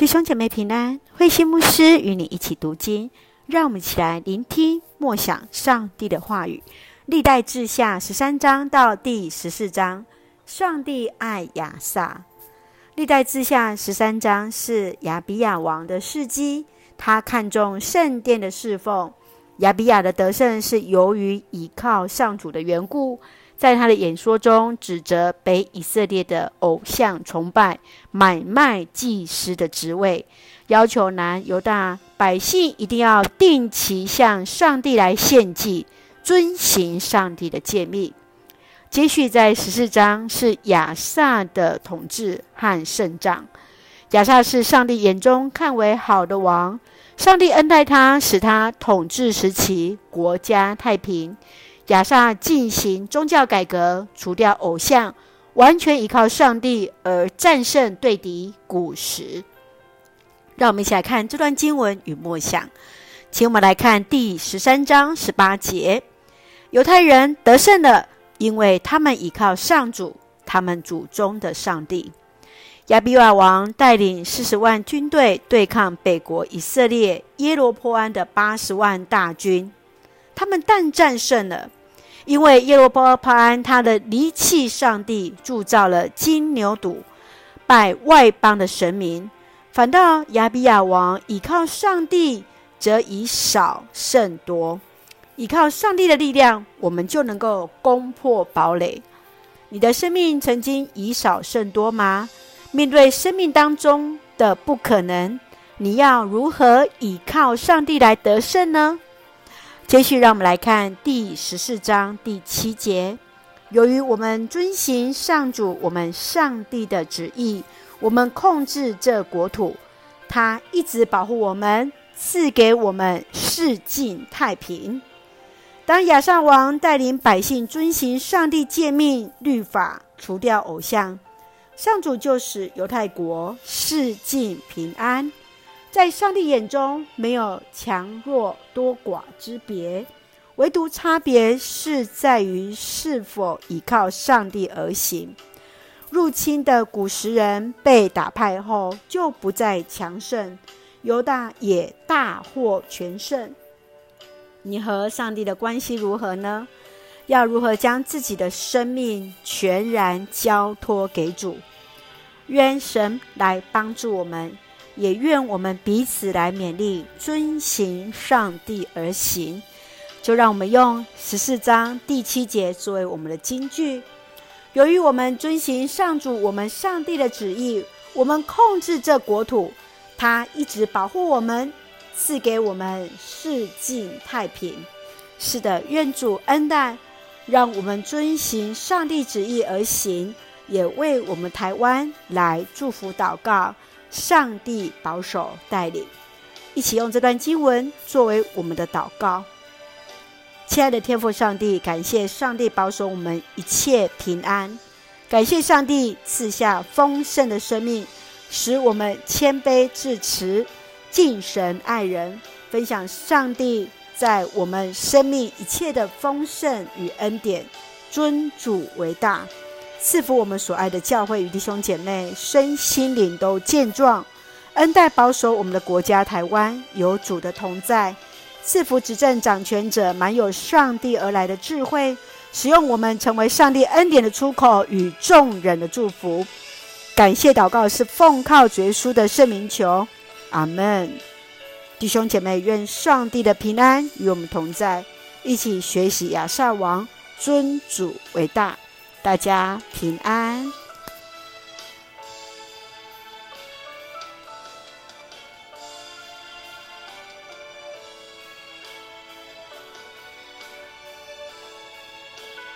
弟兄姐妹平安，慧心牧师与你一起读经，让我们一起来聆听默想上帝的话语。历代志下十三章到第十四章，上帝爱亚萨。历代志下十三章是亚比亚王的事迹，他看重圣殿的侍奉。亚比亚的得胜是由于倚靠上主的缘故。在他的演说中，指责北以色列的偶像崇拜、买卖祭司的职位，要求南犹大百姓一定要定期向上帝来献祭，遵行上帝的诫命。接续在十四章是亚萨的统治和胜仗。亚萨是上帝眼中看为好的王，上帝恩待他，使他统治时期国家太平。亚萨进行宗教改革，除掉偶像，完全依靠上帝而战胜对敌古时。让我们一起来看这段经文与默想。请我们来看第十三章十八节：犹太人得胜了，因为他们依靠上主，他们祖宗的上帝。亚比瓦王带领四十万军队对抗北国以色列耶罗波安的八十万大军，他们但战胜了。因为耶罗波安他的离弃上帝，铸造了金牛犊，拜外邦的神明；反倒亚比亚王倚靠上帝，则以少胜多。倚靠上帝的力量，我们就能够攻破堡垒。你的生命曾经以少胜多吗？面对生命当中的不可能，你要如何倚靠上帝来得胜呢？接续，让我们来看第十四章第七节。由于我们遵行上主我们上帝的旨意，我们控制这国土，他一直保护我们，赐给我们世境太平。当亚萨王带领百姓遵行上帝诫命律法，除掉偶像，上主就使犹太国世境平安。在上帝眼中，没有强弱多寡之别，唯独差别是在于是否依靠上帝而行。入侵的古时人被打败后，就不再强盛，犹大也大获全胜。你和上帝的关系如何呢？要如何将自己的生命全然交托给主？愿神来帮助我们。也愿我们彼此来勉励，遵行上帝而行。就让我们用十四章第七节作为我们的金句。由于我们遵行上主我们上帝的旨意，我们控制这国土，他一直保护我们，赐给我们世境太平。是的，愿主恩待，让我们遵行上帝旨意而行，也为我们台湾来祝福祷告。上帝保守带领，一起用这段经文作为我们的祷告。亲爱的天父上帝，感谢上帝保守我们一切平安，感谢上帝赐下丰盛的生命，使我们谦卑自持，敬神爱人，分享上帝在我们生命一切的丰盛与恩典，尊主为大。赐福我们所爱的教会与弟兄姐妹，身心灵都健壮，恩待保守我们的国家台湾，有主的同在。赐福执政掌权者，满有上帝而来的智慧，使用我们成为上帝恩典的出口与众人的祝福。感谢祷告是奉靠主耶稣的圣名求，阿门。弟兄姐妹，愿上帝的平安与我们同在，一起学习亚萨王，尊主为大。大家平安。